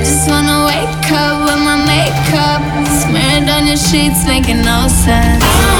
just wanna wake up with my makeup smeared on your sheets, making no sense.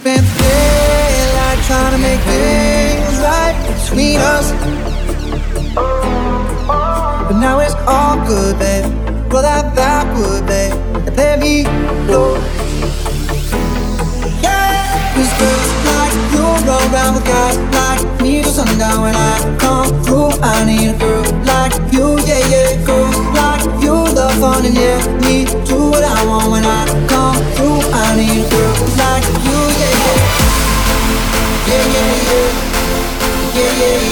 spent daylight trying to make things right between us. But now it's all good, babe. Roll that Backwood, babe. And let me know. Yeah, cause girls like you roll around with guys like me till sundown when I come through. I need a girl like you, yeah, yeah. Girls like you love fun and yeah, me do what I want when I you.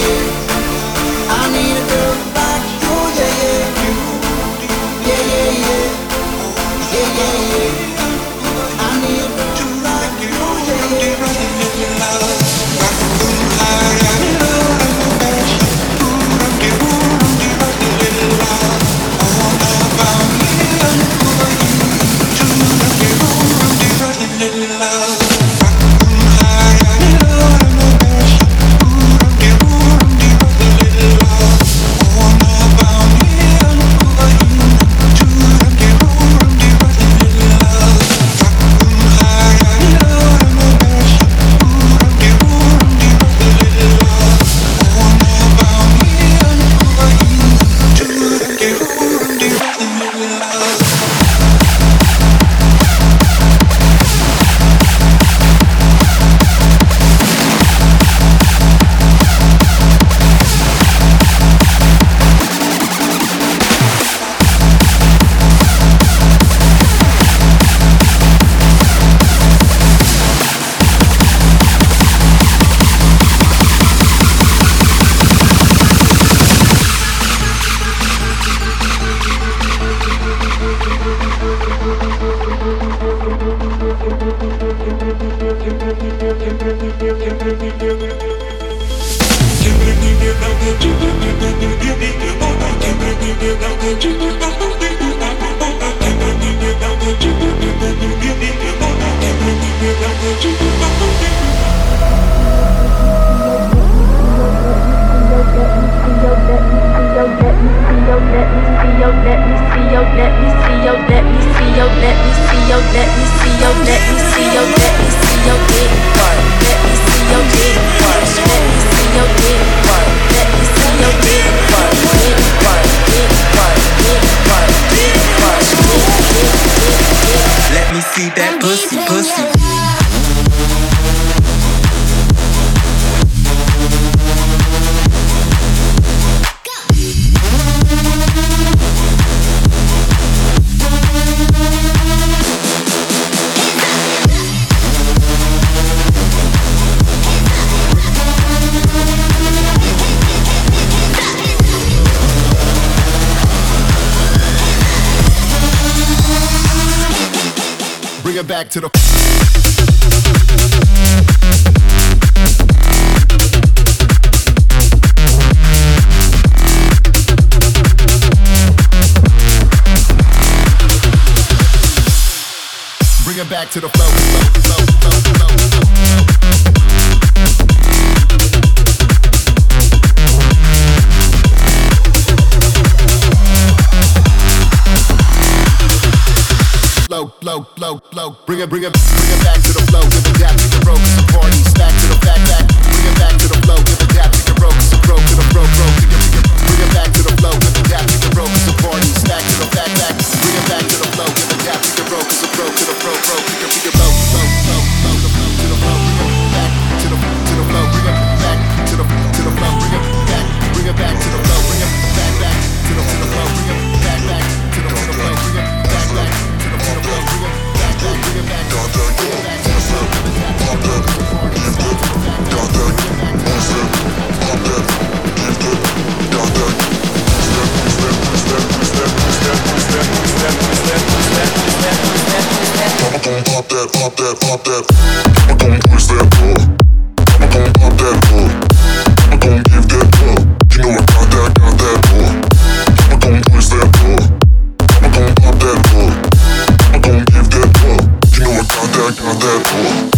flow, flow. Bring it, bring it, bring it back to the flow. Give it dap, we can broke, it's a party. Back to the back, back. Bring it back to the flow. Give it dap, we can broke, it's a broke, to the broke, broke. Bring it, bring it, bring it back to the flow. Party. Back to the back, back. Bring it back to the flow. Give it dap, we can broke, it's a broke, to the broke, broke. Bring it, bring it, to the flow. Bring it back to the to the flow. Bring it back to the to the flow. Bring it back, bring it back to the flow. Bring it back, back to the to the flow. Bring it back, back to the to the flow. Bring it back, back to the to the flow. Bring it Give You know I got that, got that ждать надо этого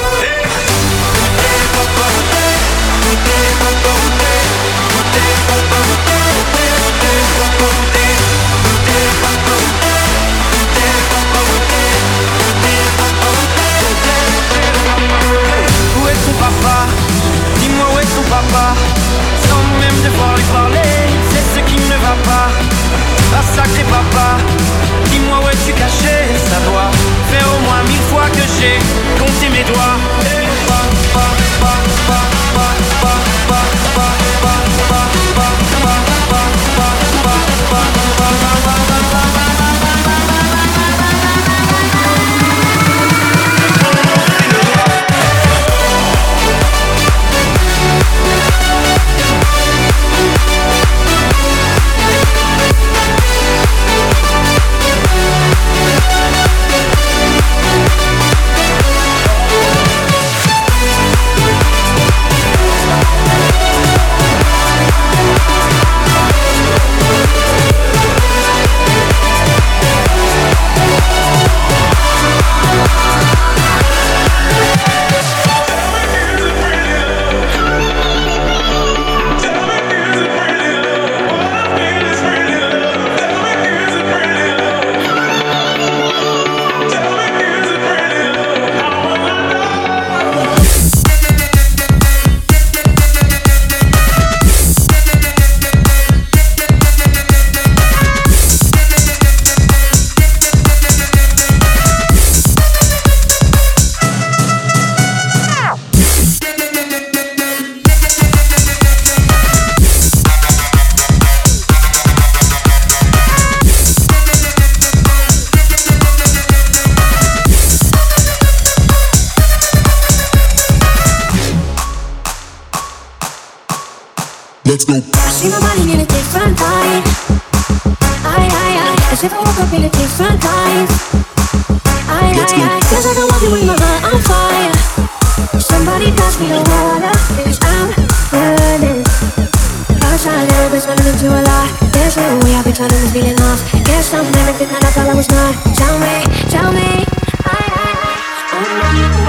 Comptez mes doigts. Let's go. See my body in a different light. I, I, I, as if I woke up in a different life. I, I, I, feels like I'm walking with my heart on fire. Somebody pass me the water, cause I'm burning. Outside, everybody's turning into a lie. There's no way I've been turning this feeling off. Guess I'm everything that I thought I was not. Tell me, tell me. I, I, I, oh,